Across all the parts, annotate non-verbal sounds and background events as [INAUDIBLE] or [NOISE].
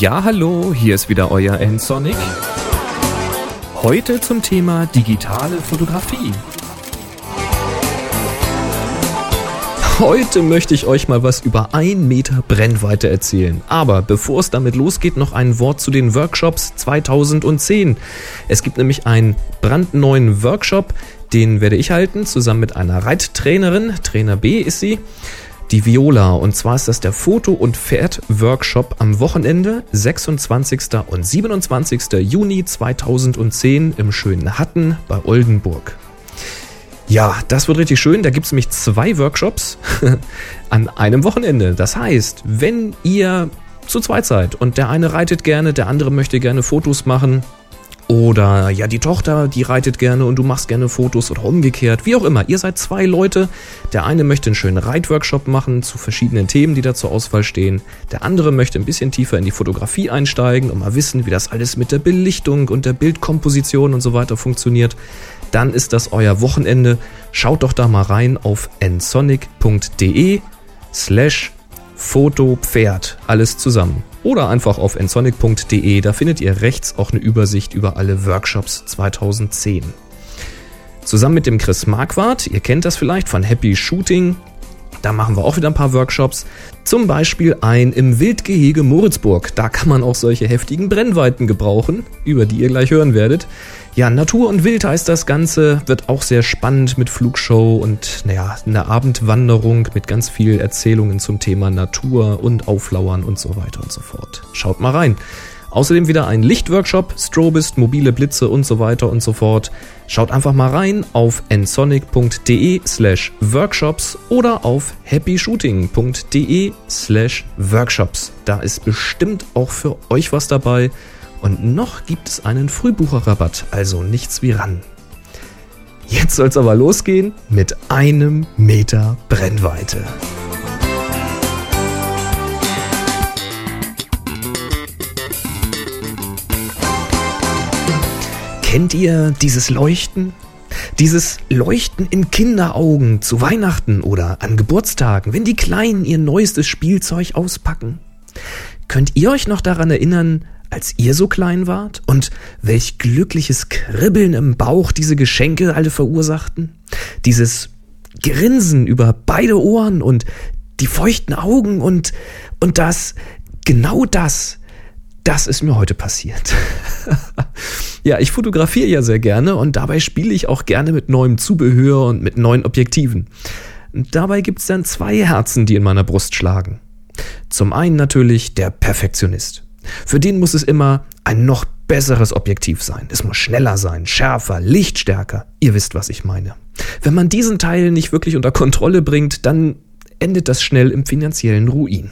Ja, hallo, hier ist wieder euer N-Sonic. Heute zum Thema digitale Fotografie. Heute möchte ich euch mal was über ein Meter Brennweite erzählen. Aber bevor es damit losgeht, noch ein Wort zu den Workshops 2010. Es gibt nämlich einen brandneuen Workshop, den werde ich halten, zusammen mit einer Reittrainerin. Trainer B ist sie die Viola. Und zwar ist das der Foto- und Pferd-Workshop am Wochenende, 26. und 27. Juni 2010 im schönen Hatten bei Oldenburg. Ja, das wird richtig schön. Da gibt es nämlich zwei Workshops [LAUGHS] an einem Wochenende. Das heißt, wenn ihr zu zweit seid und der eine reitet gerne, der andere möchte gerne Fotos machen, oder ja, die Tochter, die reitet gerne und du machst gerne Fotos oder umgekehrt. Wie auch immer, ihr seid zwei Leute. Der eine möchte einen schönen Reitworkshop machen zu verschiedenen Themen, die da zur Auswahl stehen. Der andere möchte ein bisschen tiefer in die Fotografie einsteigen und mal wissen, wie das alles mit der Belichtung und der Bildkomposition und so weiter funktioniert. Dann ist das euer Wochenende. Schaut doch da mal rein auf nsonic.de slash Fotopferd. Alles zusammen oder einfach auf nsonic.de, da findet ihr rechts auch eine Übersicht über alle Workshops 2010. Zusammen mit dem Chris Marquardt, ihr kennt das vielleicht von Happy Shooting, da machen wir auch wieder ein paar Workshops. Zum Beispiel ein im Wildgehege Moritzburg. Da kann man auch solche heftigen Brennweiten gebrauchen, über die ihr gleich hören werdet. Ja, Natur und Wild heißt das Ganze, wird auch sehr spannend mit Flugshow und naja, eine Abendwanderung mit ganz viel Erzählungen zum Thema Natur und Auflauern und so weiter und so fort. Schaut mal rein. Außerdem wieder ein Lichtworkshop, Strobist, mobile Blitze und so weiter und so fort. Schaut einfach mal rein auf nsonic.de slash workshops oder auf happyshooting.de slash workshops. Da ist bestimmt auch für euch was dabei. Und noch gibt es einen Frühbucherrabatt, also nichts wie ran. Jetzt soll es aber losgehen mit einem Meter Brennweite. Kennt ihr dieses Leuchten? Dieses Leuchten in Kinderaugen zu Weihnachten oder an Geburtstagen, wenn die Kleinen ihr neuestes Spielzeug auspacken? Könnt ihr euch noch daran erinnern, als ihr so klein wart? Und welch glückliches Kribbeln im Bauch diese Geschenke alle verursachten? Dieses Grinsen über beide Ohren und die feuchten Augen und, und das, genau das, das ist mir heute passiert. [LAUGHS] ja, ich fotografiere ja sehr gerne und dabei spiele ich auch gerne mit neuem Zubehör und mit neuen Objektiven. Und dabei gibt es dann zwei Herzen, die in meiner Brust schlagen. Zum einen natürlich der Perfektionist. Für den muss es immer ein noch besseres Objektiv sein. Es muss schneller sein, schärfer, lichtstärker. Ihr wisst, was ich meine. Wenn man diesen Teil nicht wirklich unter Kontrolle bringt, dann endet das schnell im finanziellen Ruin.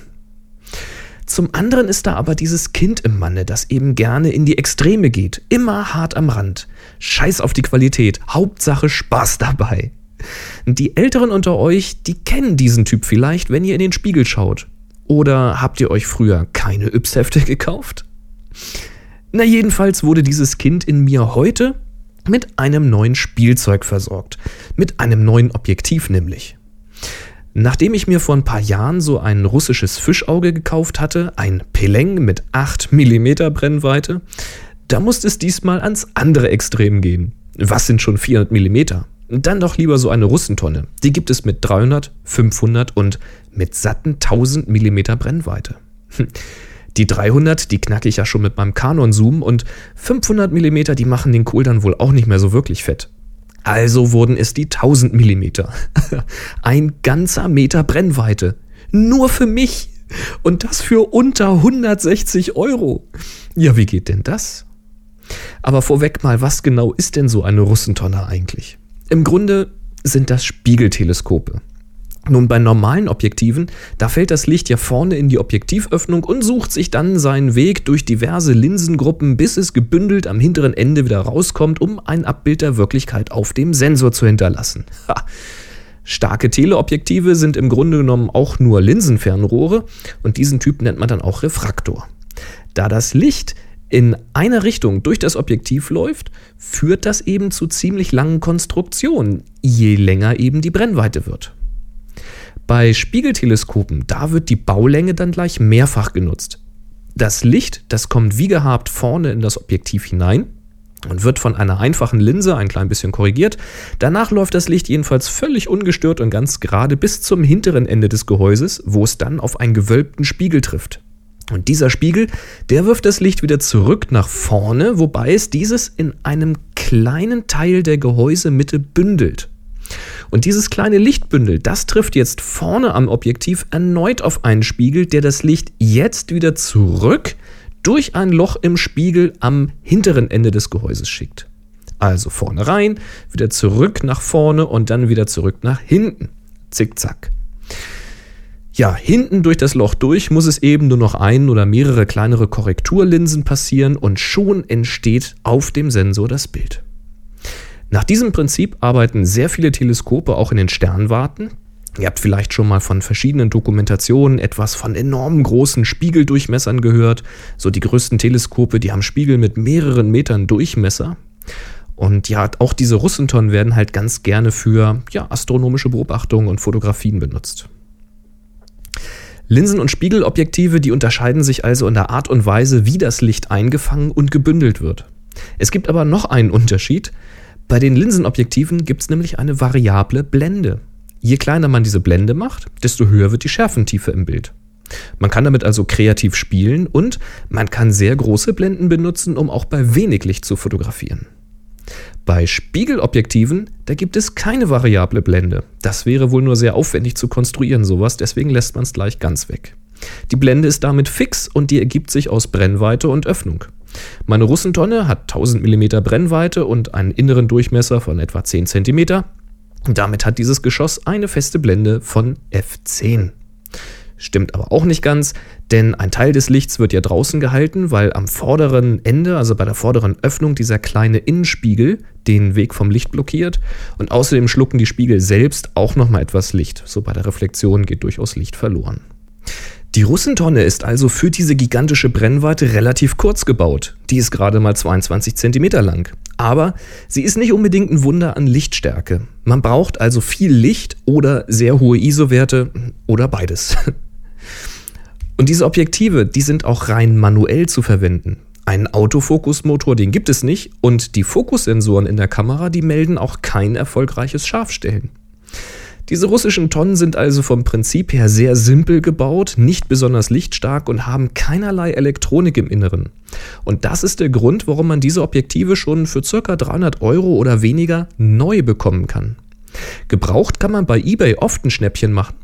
Zum anderen ist da aber dieses Kind im Manne, das eben gerne in die Extreme geht, immer hart am Rand. Scheiß auf die Qualität, Hauptsache Spaß dabei. Die Älteren unter euch, die kennen diesen Typ vielleicht, wenn ihr in den Spiegel schaut. Oder habt ihr euch früher keine Yps-Hefte gekauft? Na jedenfalls wurde dieses Kind in mir heute mit einem neuen Spielzeug versorgt. Mit einem neuen Objektiv nämlich. Nachdem ich mir vor ein paar Jahren so ein russisches Fischauge gekauft hatte, ein Peleng mit 8 mm Brennweite, da musste es diesmal ans andere Extrem gehen. Was sind schon 400 mm? Dann doch lieber so eine Russentonne. Die gibt es mit 300, 500 und mit satten 1000 mm Brennweite. Hm. Die 300, die knacke ich ja schon mit meinem Canon-Zoom und 500 mm, die machen den Kohl dann wohl auch nicht mehr so wirklich fett. Also wurden es die 1000 mm. [LAUGHS] Ein ganzer Meter Brennweite. Nur für mich. Und das für unter 160 Euro. Ja, wie geht denn das? Aber vorweg mal, was genau ist denn so eine Russentonne eigentlich? Im Grunde sind das Spiegelteleskope. Nun, bei normalen Objektiven, da fällt das Licht ja vorne in die Objektivöffnung und sucht sich dann seinen Weg durch diverse Linsengruppen, bis es gebündelt am hinteren Ende wieder rauskommt, um ein Abbild der Wirklichkeit auf dem Sensor zu hinterlassen. Ha. Starke Teleobjektive sind im Grunde genommen auch nur Linsenfernrohre und diesen Typ nennt man dann auch Refraktor. Da das Licht in einer Richtung durch das Objektiv läuft, führt das eben zu ziemlich langen Konstruktionen, je länger eben die Brennweite wird. Bei Spiegelteleskopen, da wird die Baulänge dann gleich mehrfach genutzt. Das Licht, das kommt wie gehabt vorne in das Objektiv hinein und wird von einer einfachen Linse ein klein bisschen korrigiert. Danach läuft das Licht jedenfalls völlig ungestört und ganz gerade bis zum hinteren Ende des Gehäuses, wo es dann auf einen gewölbten Spiegel trifft. Und dieser Spiegel, der wirft das Licht wieder zurück nach vorne, wobei es dieses in einem kleinen Teil der Gehäusemitte bündelt. Und dieses kleine Lichtbündel, das trifft jetzt vorne am Objektiv erneut auf einen Spiegel, der das Licht jetzt wieder zurück durch ein Loch im Spiegel am hinteren Ende des Gehäuses schickt. Also vorne rein, wieder zurück nach vorne und dann wieder zurück nach hinten. Zickzack. Ja, hinten durch das Loch durch muss es eben nur noch ein oder mehrere kleinere Korrekturlinsen passieren und schon entsteht auf dem Sensor das Bild. Nach diesem Prinzip arbeiten sehr viele Teleskope auch in den Sternwarten. Ihr habt vielleicht schon mal von verschiedenen Dokumentationen etwas von enorm großen Spiegeldurchmessern gehört. So die größten Teleskope, die haben Spiegel mit mehreren Metern Durchmesser. Und ja, auch diese Russentonnen werden halt ganz gerne für ja, astronomische Beobachtungen und Fotografien benutzt. Linsen- und Spiegelobjektive, die unterscheiden sich also in der Art und Weise, wie das Licht eingefangen und gebündelt wird. Es gibt aber noch einen Unterschied. Bei den Linsenobjektiven gibt es nämlich eine variable Blende. Je kleiner man diese Blende macht, desto höher wird die Schärfentiefe im Bild. Man kann damit also kreativ spielen und man kann sehr große Blenden benutzen, um auch bei wenig Licht zu fotografieren. Bei Spiegelobjektiven, da gibt es keine variable Blende. Das wäre wohl nur sehr aufwendig zu konstruieren, sowas, deswegen lässt man es gleich ganz weg. Die Blende ist damit fix und die ergibt sich aus Brennweite und Öffnung. Meine Russentonne hat 1000 mm Brennweite und einen inneren Durchmesser von etwa 10 cm. Damit hat dieses Geschoss eine feste Blende von F10. Stimmt aber auch nicht ganz, denn ein Teil des Lichts wird ja draußen gehalten, weil am vorderen Ende, also bei der vorderen Öffnung, dieser kleine Innenspiegel den Weg vom Licht blockiert und außerdem schlucken die Spiegel selbst auch nochmal etwas Licht. So bei der Reflexion geht durchaus Licht verloren. Die Russentonne ist also für diese gigantische Brennweite relativ kurz gebaut. Die ist gerade mal 22 cm lang. Aber sie ist nicht unbedingt ein Wunder an Lichtstärke. Man braucht also viel Licht oder sehr hohe ISO-Werte oder beides. [LAUGHS] Und diese Objektive, die sind auch rein manuell zu verwenden. Einen Autofokusmotor, den gibt es nicht und die Fokussensoren in der Kamera, die melden auch kein erfolgreiches Scharfstellen. Diese russischen Tonnen sind also vom Prinzip her sehr simpel gebaut, nicht besonders lichtstark und haben keinerlei Elektronik im Inneren. Und das ist der Grund, warum man diese Objektive schon für ca. 300 Euro oder weniger neu bekommen kann. Gebraucht kann man bei eBay oft ein Schnäppchen machen.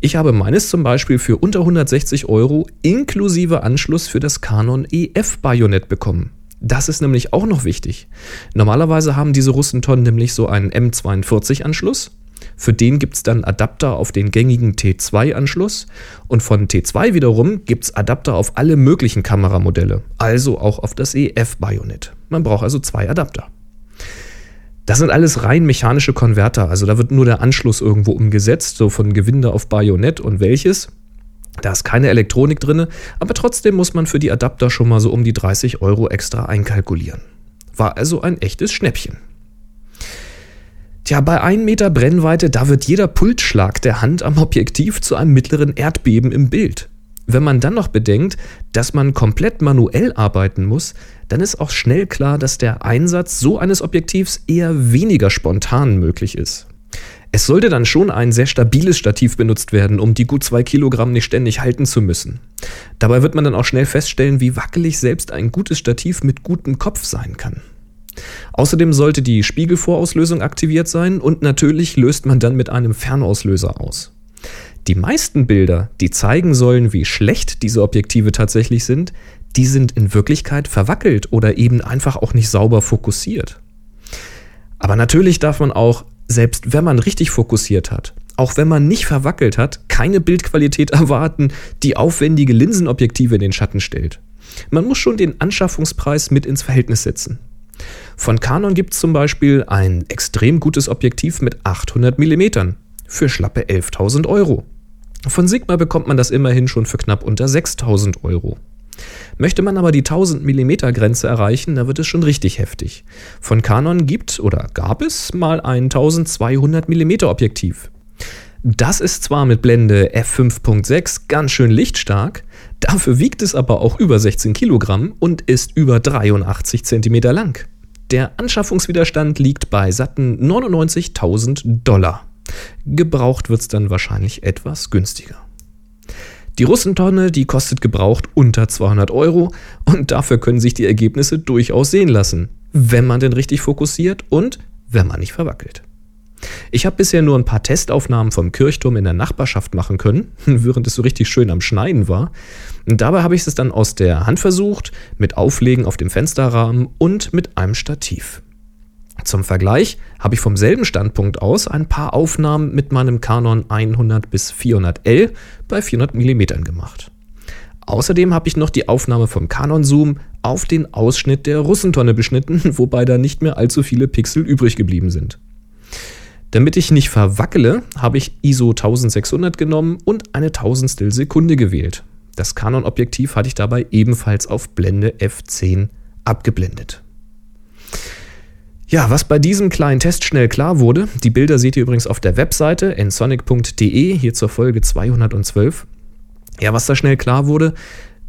Ich habe meines zum Beispiel für unter 160 Euro inklusive Anschluss für das Canon EF-Bajonett bekommen. Das ist nämlich auch noch wichtig. Normalerweise haben diese Russentonnen nämlich so einen M42-Anschluss für den gibt es dann Adapter auf den gängigen T2-Anschluss und von T2 wiederum gibt es Adapter auf alle möglichen Kameramodelle, also auch auf das EF-Bajonett. Man braucht also zwei Adapter. Das sind alles rein mechanische Konverter, also da wird nur der Anschluss irgendwo umgesetzt, so von Gewinde auf Bajonett und welches. Da ist keine Elektronik drin, aber trotzdem muss man für die Adapter schon mal so um die 30 Euro extra einkalkulieren. War also ein echtes Schnäppchen. Tja, bei 1 Meter Brennweite, da wird jeder Pulsschlag der Hand am Objektiv zu einem mittleren Erdbeben im Bild. Wenn man dann noch bedenkt, dass man komplett manuell arbeiten muss, dann ist auch schnell klar, dass der Einsatz so eines Objektivs eher weniger spontan möglich ist. Es sollte dann schon ein sehr stabiles Stativ benutzt werden, um die gut zwei Kilogramm nicht ständig halten zu müssen. Dabei wird man dann auch schnell feststellen, wie wackelig selbst ein gutes Stativ mit gutem Kopf sein kann. Außerdem sollte die Spiegelvorauslösung aktiviert sein und natürlich löst man dann mit einem Fernauslöser aus. Die meisten Bilder, die zeigen sollen, wie schlecht diese Objektive tatsächlich sind, die sind in Wirklichkeit verwackelt oder eben einfach auch nicht sauber fokussiert. Aber natürlich darf man auch, selbst wenn man richtig fokussiert hat, auch wenn man nicht verwackelt hat, keine Bildqualität [LAUGHS] erwarten, die aufwendige Linsenobjektive in den Schatten stellt. Man muss schon den Anschaffungspreis mit ins Verhältnis setzen. Von Canon gibt es zum Beispiel ein extrem gutes Objektiv mit 800 mm für schlappe 11.000 Euro. Von Sigma bekommt man das immerhin schon für knapp unter 6.000 Euro. Möchte man aber die 1000 mm Grenze erreichen, da wird es schon richtig heftig. Von Canon gibt oder gab es mal ein 1200 mm Objektiv. Das ist zwar mit Blende f5.6 ganz schön lichtstark, dafür wiegt es aber auch über 16 Kilogramm und ist über 83 Zentimeter lang. Der Anschaffungswiderstand liegt bei satten 99.000 Dollar. Gebraucht wird es dann wahrscheinlich etwas günstiger. Die Russentonne, die kostet gebraucht unter 200 Euro und dafür können sich die Ergebnisse durchaus sehen lassen, wenn man denn richtig fokussiert und wenn man nicht verwackelt. Ich habe bisher nur ein paar Testaufnahmen vom Kirchturm in der Nachbarschaft machen können, [LAUGHS] während es so richtig schön am Schneiden war. Und dabei habe ich es dann aus der Hand versucht, mit Auflegen auf dem Fensterrahmen und mit einem Stativ. Zum Vergleich habe ich vom selben Standpunkt aus ein paar Aufnahmen mit meinem Canon 100 bis 400L bei 400 mm gemacht. Außerdem habe ich noch die Aufnahme vom Canon Zoom auf den Ausschnitt der Russentonne beschnitten, [LAUGHS] wobei da nicht mehr allzu viele Pixel übrig geblieben sind. Damit ich nicht verwackele, habe ich ISO 1600 genommen und eine Tausendstel Sekunde gewählt. Das Canon-Objektiv hatte ich dabei ebenfalls auf Blende F10 abgeblendet. Ja, was bei diesem kleinen Test schnell klar wurde, die Bilder seht ihr übrigens auf der Webseite nsonic.de, hier zur Folge 212. Ja, was da schnell klar wurde,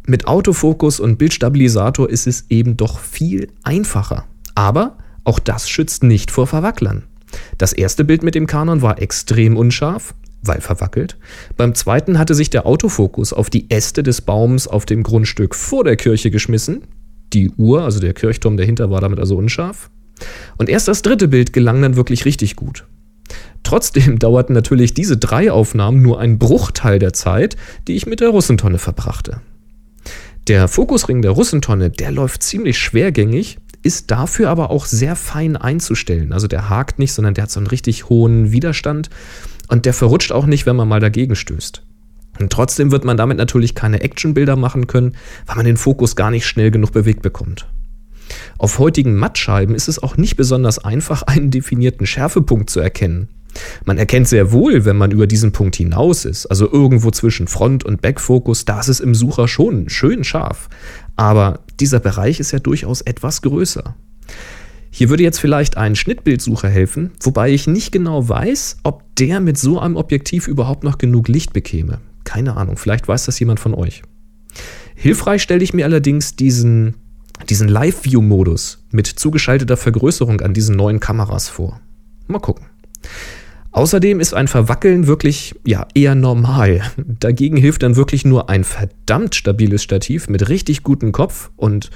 mit Autofokus und Bildstabilisator ist es eben doch viel einfacher. Aber auch das schützt nicht vor Verwacklern. Das erste Bild mit dem Kanon war extrem unscharf, weil verwackelt. Beim zweiten hatte sich der Autofokus auf die Äste des Baums auf dem Grundstück vor der Kirche geschmissen. Die Uhr, also der Kirchturm dahinter, war damit also unscharf. Und erst das dritte Bild gelang dann wirklich richtig gut. Trotzdem [LAUGHS] dauerten natürlich diese drei Aufnahmen nur einen Bruchteil der Zeit, die ich mit der Russentonne verbrachte. Der Fokusring der Russentonne, der läuft ziemlich schwergängig, ist dafür aber auch sehr fein einzustellen. Also der hakt nicht, sondern der hat so einen richtig hohen Widerstand und der verrutscht auch nicht, wenn man mal dagegen stößt. Und trotzdem wird man damit natürlich keine Actionbilder machen können, weil man den Fokus gar nicht schnell genug bewegt bekommt. Auf heutigen Mattscheiben ist es auch nicht besonders einfach, einen definierten Schärfepunkt zu erkennen. Man erkennt sehr wohl, wenn man über diesen Punkt hinaus ist, also irgendwo zwischen Front- und Backfokus, da ist es im Sucher schon schön scharf. Aber dieser Bereich ist ja durchaus etwas größer. Hier würde jetzt vielleicht ein Schnittbildsucher helfen, wobei ich nicht genau weiß, ob der mit so einem Objektiv überhaupt noch genug Licht bekäme. Keine Ahnung, vielleicht weiß das jemand von euch. Hilfreich stelle ich mir allerdings diesen diesen Live-View-Modus mit zugeschalteter Vergrößerung an diesen neuen Kameras vor. Mal gucken. Außerdem ist ein Verwackeln wirklich ja eher normal. Dagegen hilft dann wirklich nur ein verdammt stabiles Stativ mit richtig gutem Kopf und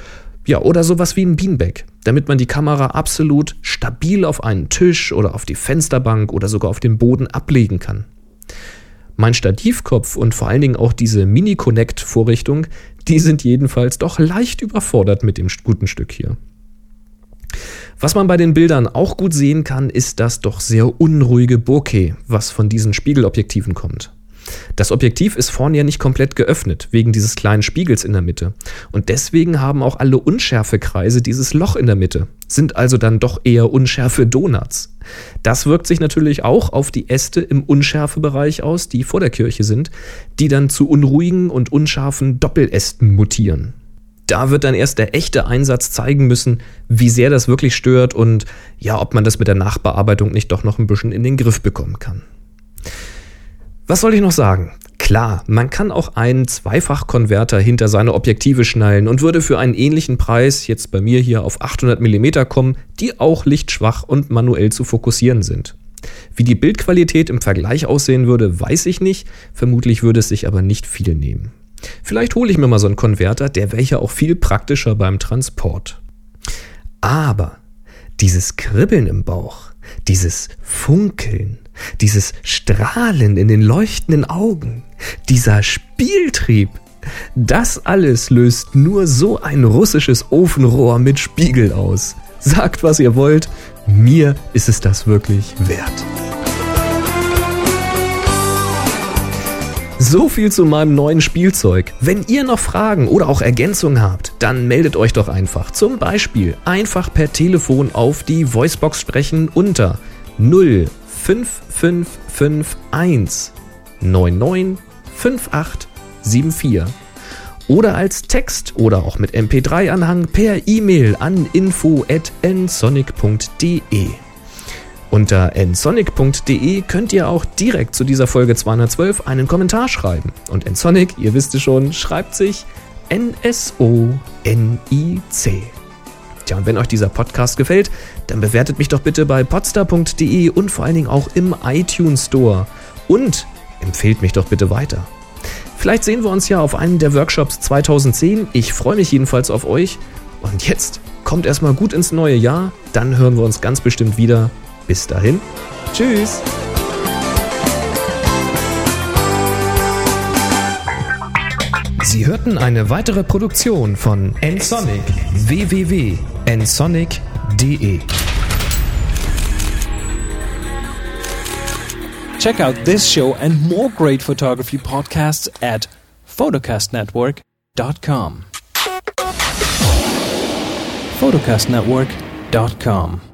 ja, oder sowas wie ein Beanbag, damit man die Kamera absolut stabil auf einen Tisch oder auf die Fensterbank oder sogar auf den Boden ablegen kann. Mein Stativkopf und vor allen Dingen auch diese Mini-Connect-Vorrichtung, die sind jedenfalls doch leicht überfordert mit dem guten Stück hier. Was man bei den Bildern auch gut sehen kann, ist das doch sehr unruhige Bokeh, was von diesen Spiegelobjektiven kommt. Das Objektiv ist vorne ja nicht komplett geöffnet, wegen dieses kleinen Spiegels in der Mitte. Und deswegen haben auch alle Unschärfekreise dieses Loch in der Mitte, sind also dann doch eher unschärfe Donuts. Das wirkt sich natürlich auch auf die Äste im Unschärfebereich aus, die vor der Kirche sind, die dann zu unruhigen und unscharfen Doppelästen mutieren. Da wird dann erst der echte Einsatz zeigen müssen, wie sehr das wirklich stört und ja, ob man das mit der Nachbearbeitung nicht doch noch ein bisschen in den Griff bekommen kann. Was soll ich noch sagen? Klar, man kann auch einen Zweifachkonverter hinter seine Objektive schnallen und würde für einen ähnlichen Preis jetzt bei mir hier auf 800 mm kommen, die auch lichtschwach und manuell zu fokussieren sind. Wie die Bildqualität im Vergleich aussehen würde, weiß ich nicht, vermutlich würde es sich aber nicht viel nehmen. Vielleicht hole ich mir mal so einen Konverter, der wäre ja auch viel praktischer beim Transport. Aber dieses Kribbeln im Bauch, dieses Funkeln, dieses Strahlen in den leuchtenden Augen, dieser Spieltrieb, das alles löst nur so ein russisches Ofenrohr mit Spiegel aus. Sagt, was ihr wollt, mir ist es das wirklich wert. So viel zu meinem neuen Spielzeug. Wenn ihr noch Fragen oder auch Ergänzungen habt, dann meldet euch doch einfach. Zum Beispiel einfach per Telefon auf die Voicebox sprechen unter 0 5551 995874 oder als Text oder auch mit MP3-Anhang per E-Mail an info@nsonic.de. Unter nsonic.de könnt ihr auch direkt zu dieser Folge 212 einen Kommentar schreiben. Und nsonic, ihr wisst es schon, schreibt sich N-S-O-N-I-C. Tja, und wenn euch dieser Podcast gefällt, dann bewertet mich doch bitte bei podstar.de und vor allen Dingen auch im iTunes Store. Und empfehlt mich doch bitte weiter. Vielleicht sehen wir uns ja auf einem der Workshops 2010. Ich freue mich jedenfalls auf euch. Und jetzt kommt erstmal gut ins neue Jahr. Dann hören wir uns ganz bestimmt wieder. Bis dahin. Tschüss. Sie hörten eine weitere Produktion von nsonic www.nsonic.de. Check out this show and more great photography podcasts at photocastnetwork.com. photocastnetwork.com